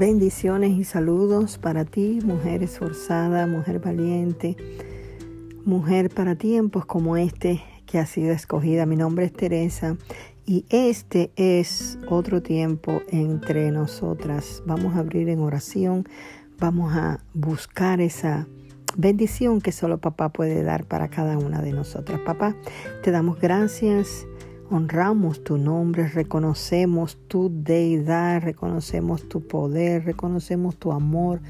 Bendiciones y saludos para ti, mujer esforzada, mujer valiente, mujer para tiempos como este que ha sido escogida. Mi nombre es Teresa y este es otro tiempo entre nosotras. Vamos a abrir en oración, vamos a buscar esa bendición que solo papá puede dar para cada una de nosotras. Papá, te damos gracias honramos tu nombre, reconocemos tu deidad, reconocemos tu poder, reconocemos tu amor,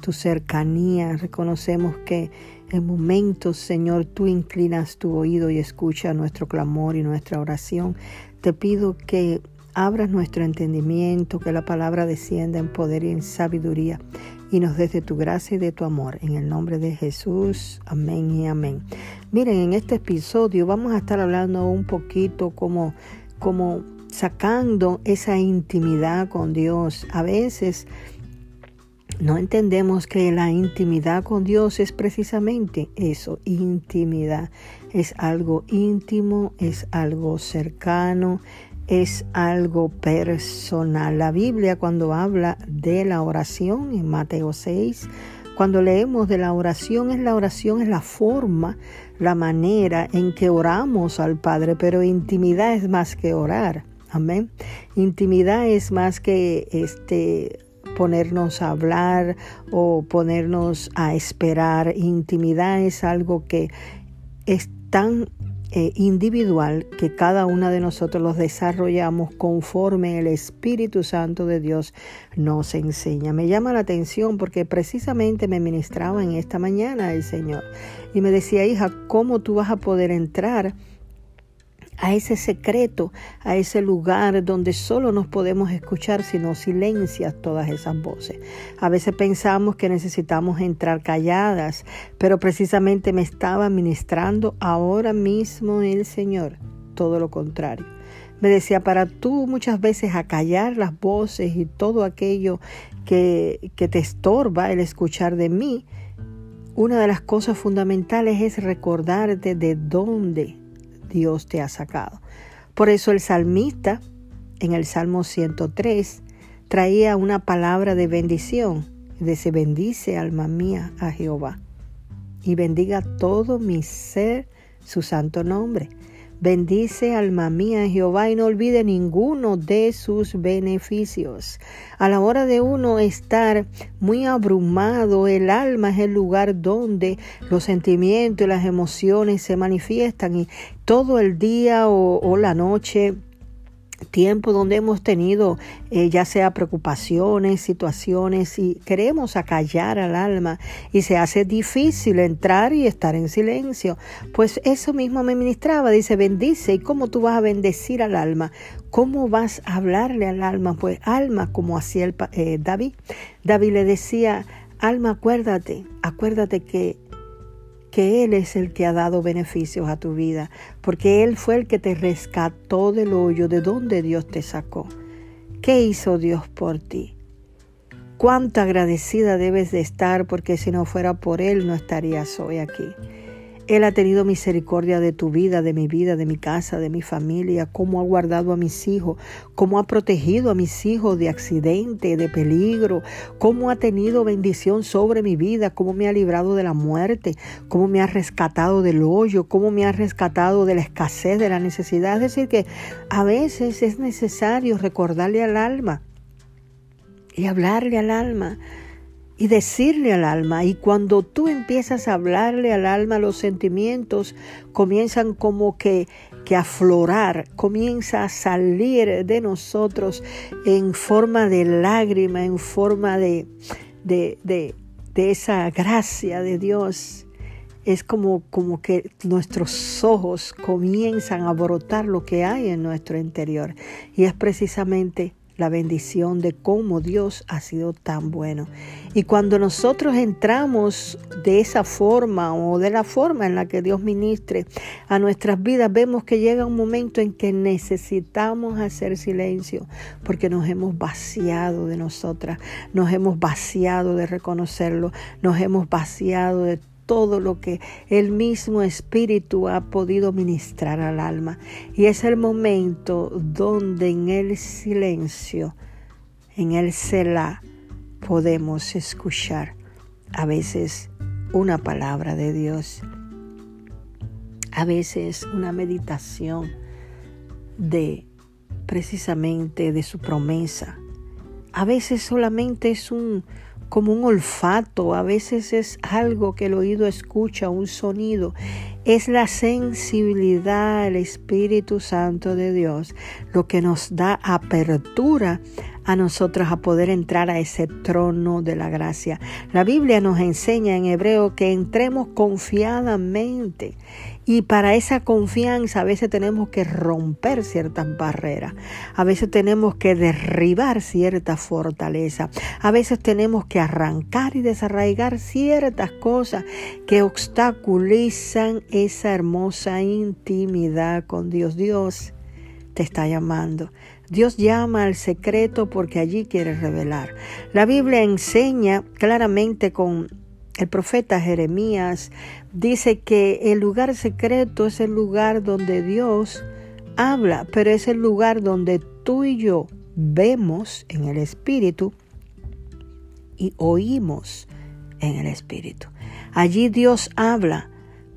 tu cercanía, reconocemos que en momentos, Señor, tú inclinas tu oído y escuchas nuestro clamor y nuestra oración. Te pido que abras nuestro entendimiento, que la palabra descienda en poder y en sabiduría y nos des de tu gracia y de tu amor. En el nombre de Jesús, amén y amén. Miren, en este episodio vamos a estar hablando un poquito como, como sacando esa intimidad con Dios. A veces no entendemos que la intimidad con Dios es precisamente eso, intimidad. Es algo íntimo, es algo cercano, es algo personal. La Biblia cuando habla de la oración en Mateo 6, cuando leemos de la oración, es la oración, es la forma, la manera en que oramos al Padre, pero intimidad es más que orar. Amén. Intimidad es más que este ponernos a hablar o ponernos a esperar. Intimidad es algo que es tan eh, individual que cada una de nosotros los desarrollamos conforme el Espíritu Santo de Dios nos enseña. Me llama la atención porque precisamente me ministraba en esta mañana el Señor y me decía, hija, ¿cómo tú vas a poder entrar? A ese secreto, a ese lugar donde solo nos podemos escuchar si no silencias todas esas voces. A veces pensamos que necesitamos entrar calladas, pero precisamente me estaba ministrando ahora mismo el Señor, todo lo contrario. Me decía, para tú muchas veces acallar las voces y todo aquello que, que te estorba el escuchar de mí, una de las cosas fundamentales es recordarte de dónde Dios te ha sacado. Por eso el salmista en el Salmo 103 traía una palabra de bendición. se bendice alma mía a Jehová y bendiga todo mi ser su santo nombre. Bendice alma mía Jehová y no olvide ninguno de sus beneficios. A la hora de uno estar muy abrumado, el alma es el lugar donde los sentimientos y las emociones se manifiestan y todo el día o, o la noche tiempo donde hemos tenido eh, ya sea preocupaciones, situaciones y queremos acallar al alma y se hace difícil entrar y estar en silencio. Pues eso mismo me ministraba, dice, bendice. ¿Y cómo tú vas a bendecir al alma? ¿Cómo vas a hablarle al alma? Pues alma, como hacía el, eh, David. David le decía, alma, acuérdate, acuérdate que que Él es el que ha dado beneficios a tu vida, porque Él fue el que te rescató del hoyo de donde Dios te sacó. ¿Qué hizo Dios por ti? Cuánto agradecida debes de estar, porque si no fuera por Él no estarías hoy aquí. Él ha tenido misericordia de tu vida, de mi vida, de mi casa, de mi familia, cómo ha guardado a mis hijos, cómo ha protegido a mis hijos de accidente, de peligro, cómo ha tenido bendición sobre mi vida, cómo me ha librado de la muerte, cómo me ha rescatado del hoyo, cómo me ha rescatado de la escasez, de la necesidad. Es decir, que a veces es necesario recordarle al alma y hablarle al alma y decirle al alma. Y cuando tú empiezas a hablarle al alma, los sentimientos comienzan como que, que aflorar, comienza a salir de nosotros en forma de lágrima, en forma de, de, de, de esa gracia de Dios. Es como, como que nuestros ojos comienzan a brotar lo que hay en nuestro interior. Y es precisamente la bendición de cómo Dios ha sido tan bueno. Y cuando nosotros entramos de esa forma o de la forma en la que Dios ministre a nuestras vidas, vemos que llega un momento en que necesitamos hacer silencio porque nos hemos vaciado de nosotras, nos hemos vaciado de reconocerlo, nos hemos vaciado de todo lo que el mismo Espíritu ha podido ministrar al alma. Y es el momento donde en el silencio, en el Selah, podemos escuchar a veces una palabra de Dios, a veces una meditación de precisamente de su promesa. A veces solamente es un como un olfato, a veces es algo que el oído escucha, un sonido. Es la sensibilidad al Espíritu Santo de Dios lo que nos da apertura a nosotros a poder entrar a ese trono de la gracia. La Biblia nos enseña en hebreo que entremos confiadamente y para esa confianza a veces tenemos que romper ciertas barreras, a veces tenemos que derribar cierta fortaleza, a veces tenemos que arrancar y desarraigar ciertas cosas que obstaculizan esa hermosa intimidad con Dios. Dios te está llamando. Dios llama al secreto porque allí quiere revelar. La Biblia enseña claramente con el profeta Jeremías dice que el lugar secreto es el lugar donde Dios habla, pero es el lugar donde tú y yo vemos en el Espíritu y oímos en el Espíritu. Allí Dios habla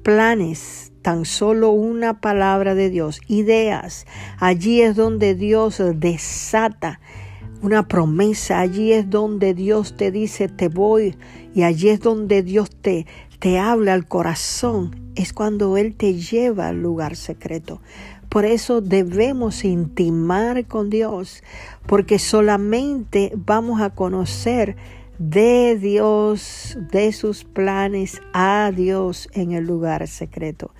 planes, tan solo una palabra de Dios, ideas. Allí es donde Dios desata una promesa. Allí es donde Dios te dice, te voy. Y allí es donde Dios te, te habla al corazón. Es cuando Él te lleva al lugar secreto. Por eso debemos intimar con Dios, porque solamente vamos a conocer de Dios, de sus planes a Dios en el lugar secreto.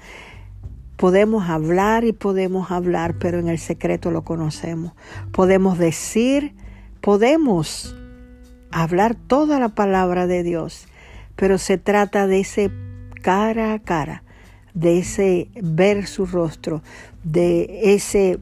Podemos hablar y podemos hablar, pero en el secreto lo conocemos. Podemos decir Podemos hablar toda la palabra de Dios, pero se trata de ese cara a cara, de ese ver su rostro, de ese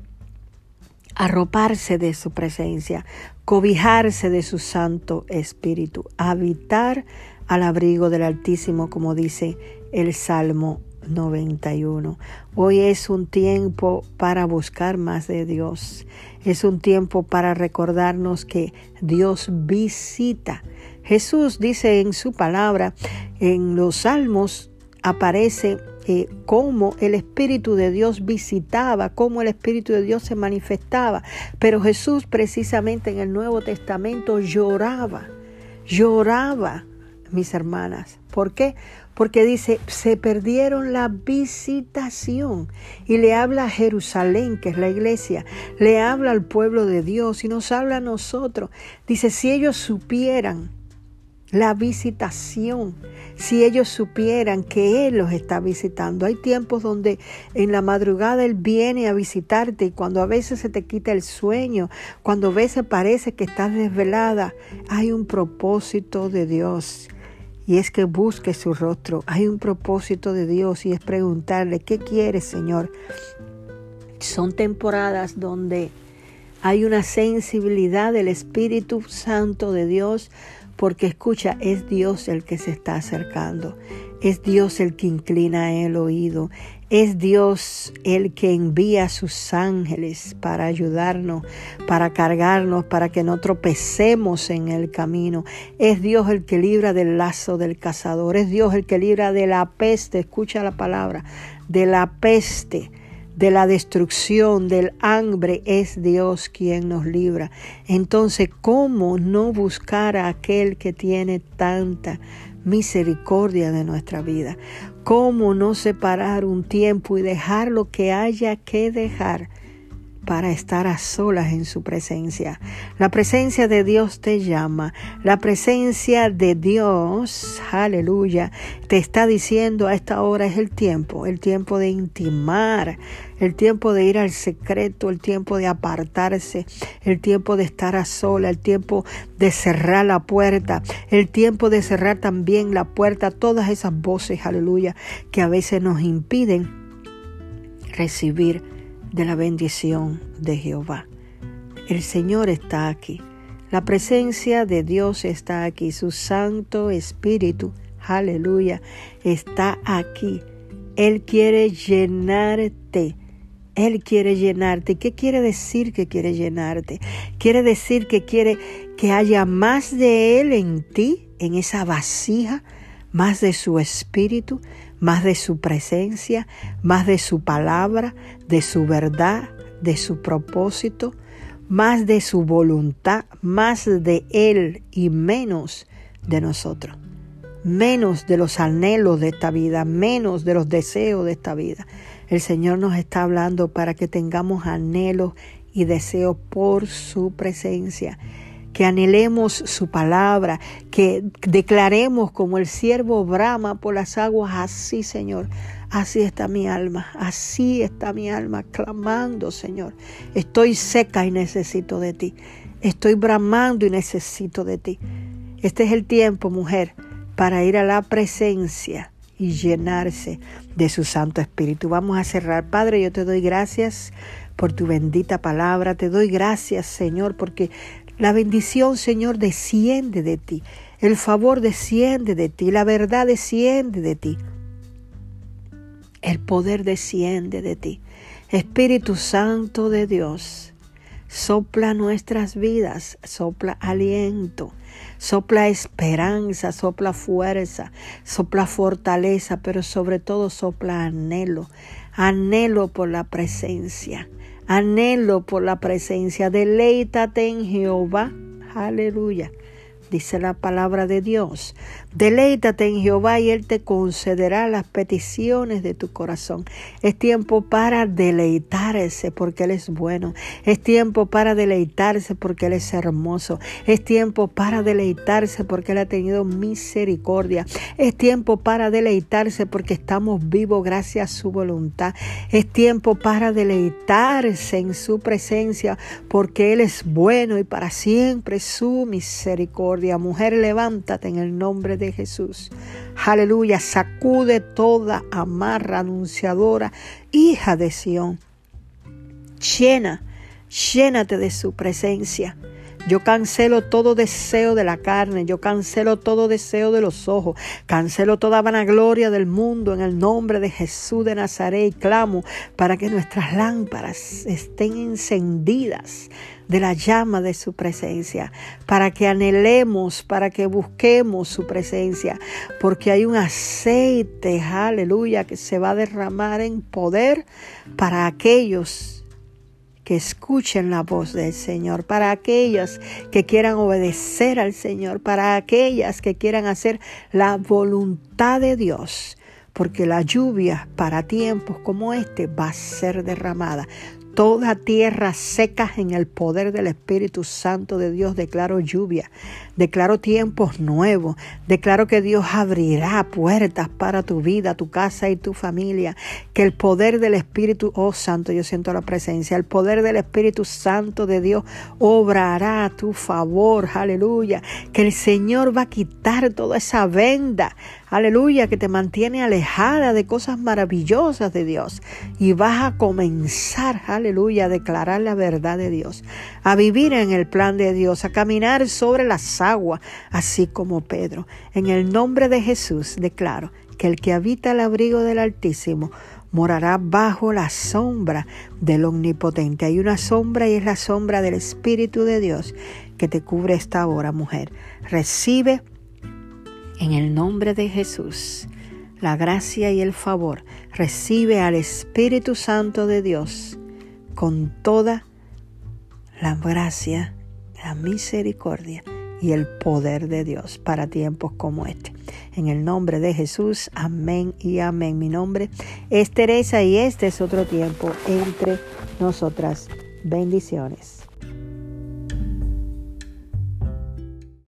arroparse de su presencia, cobijarse de su Santo Espíritu, habitar al abrigo del Altísimo, como dice el Salmo 91. Hoy es un tiempo para buscar más de Dios. Es un tiempo para recordarnos que Dios visita. Jesús dice en su palabra, en los salmos aparece eh, cómo el Espíritu de Dios visitaba, cómo el Espíritu de Dios se manifestaba. Pero Jesús precisamente en el Nuevo Testamento lloraba, lloraba, mis hermanas. ¿Por qué? porque dice, se perdieron la visitación. Y le habla a Jerusalén, que es la iglesia, le habla al pueblo de Dios y nos habla a nosotros. Dice, si ellos supieran la visitación, si ellos supieran que Él los está visitando. Hay tiempos donde en la madrugada Él viene a visitarte y cuando a veces se te quita el sueño, cuando a veces parece que estás desvelada, hay un propósito de Dios y es que busque su rostro. Hay un propósito de Dios y es preguntarle, ¿qué quieres, Señor? Son temporadas donde hay una sensibilidad del Espíritu Santo de Dios porque escucha, es Dios el que se está acercando, es Dios el que inclina el oído, es Dios el que envía a sus ángeles para ayudarnos, para cargarnos, para que no tropecemos en el camino. Es Dios el que libra del lazo del cazador, es Dios el que libra de la peste, escucha la palabra, de la peste de la destrucción, del hambre, es Dios quien nos libra. Entonces, ¿cómo no buscar a aquel que tiene tanta misericordia de nuestra vida? ¿Cómo no separar un tiempo y dejar lo que haya que dejar? Para estar a solas en su presencia. La presencia de Dios te llama. La presencia de Dios, aleluya, te está diciendo a esta hora es el tiempo, el tiempo de intimar, el tiempo de ir al secreto, el tiempo de apartarse, el tiempo de estar a sola, el tiempo de cerrar la puerta, el tiempo de cerrar también la puerta todas esas voces, aleluya, que a veces nos impiden recibir de la bendición de Jehová. El Señor está aquí. La presencia de Dios está aquí. Su Santo Espíritu, aleluya, está aquí. Él quiere llenarte Él quiere llenarte. ¿Qué quiere decir que quiere llenarte? Quiere decir que quiere que haya más de Él en ti, en esa vasija, más de su espíritu, más de su presencia, más de su palabra, de su verdad, de su propósito, más de su voluntad, más de Él y menos de nosotros, menos de los anhelos de esta vida, menos de los deseos de esta vida. El Señor nos está hablando para que tengamos anhelos y deseos por su presencia que anhelemos su palabra, que declaremos como el siervo brama por las aguas, así Señor, así está mi alma, así está mi alma clamando Señor. Estoy seca y necesito de ti, estoy bramando y necesito de ti. Este es el tiempo, mujer, para ir a la presencia y llenarse de su Santo Espíritu. Vamos a cerrar. Padre, yo te doy gracias por tu bendita palabra. Te doy gracias, Señor, porque la bendición, Señor, desciende de ti. El favor desciende de ti. La verdad desciende de ti. El poder desciende de ti. Espíritu Santo de Dios, sopla nuestras vidas, sopla aliento, sopla esperanza, sopla fuerza, sopla fortaleza, pero sobre todo sopla anhelo, anhelo por la presencia anhelo por la presencia, deleítate en Jehová, aleluya, dice la palabra de Dios. Deleítate en Jehová y Él te concederá las peticiones de tu corazón. Es tiempo para deleitarse porque Él es bueno. Es tiempo para deleitarse porque Él es hermoso. Es tiempo para deleitarse porque Él ha tenido misericordia. Es tiempo para deleitarse porque estamos vivos gracias a su voluntad. Es tiempo para deleitarse en su presencia porque Él es bueno y para siempre su misericordia. Mujer, levántate en el nombre de Jesús. Aleluya, sacude toda amarra anunciadora, hija de Sión. Llena, llénate de su presencia. Yo cancelo todo deseo de la carne, yo cancelo todo deseo de los ojos, cancelo toda vanagloria del mundo en el nombre de Jesús de Nazaret y clamo para que nuestras lámparas estén encendidas de la llama de su presencia, para que anhelemos, para que busquemos su presencia, porque hay un aceite, aleluya, que se va a derramar en poder para aquellos que escuchen la voz del Señor, para aquellas que quieran obedecer al Señor, para aquellas que quieran hacer la voluntad de Dios porque la lluvia para tiempos como este va a ser derramada toda tierra seca en el poder del Espíritu Santo de Dios. Declaro lluvia, declaro tiempos nuevos, declaro que Dios abrirá puertas para tu vida, tu casa y tu familia. Que el poder del Espíritu, oh Santo, yo siento la presencia, el poder del Espíritu Santo de Dios obrará a tu favor, aleluya. Que el Señor va a quitar toda esa venda aleluya, que te mantiene alejada de cosas maravillosas de Dios. Y vas a comenzar, aleluya, a declarar la verdad de Dios, a vivir en el plan de Dios, a caminar sobre las aguas, así como Pedro. En el nombre de Jesús declaro que el que habita el abrigo del Altísimo morará bajo la sombra del Omnipotente. Hay una sombra y es la sombra del Espíritu de Dios que te cubre esta hora, mujer. Recibe en el nombre de Jesús, la gracia y el favor, recibe al Espíritu Santo de Dios con toda la gracia, la misericordia y el poder de Dios para tiempos como este. En el nombre de Jesús, amén y amén. Mi nombre es Teresa y este es otro tiempo entre nosotras. Bendiciones.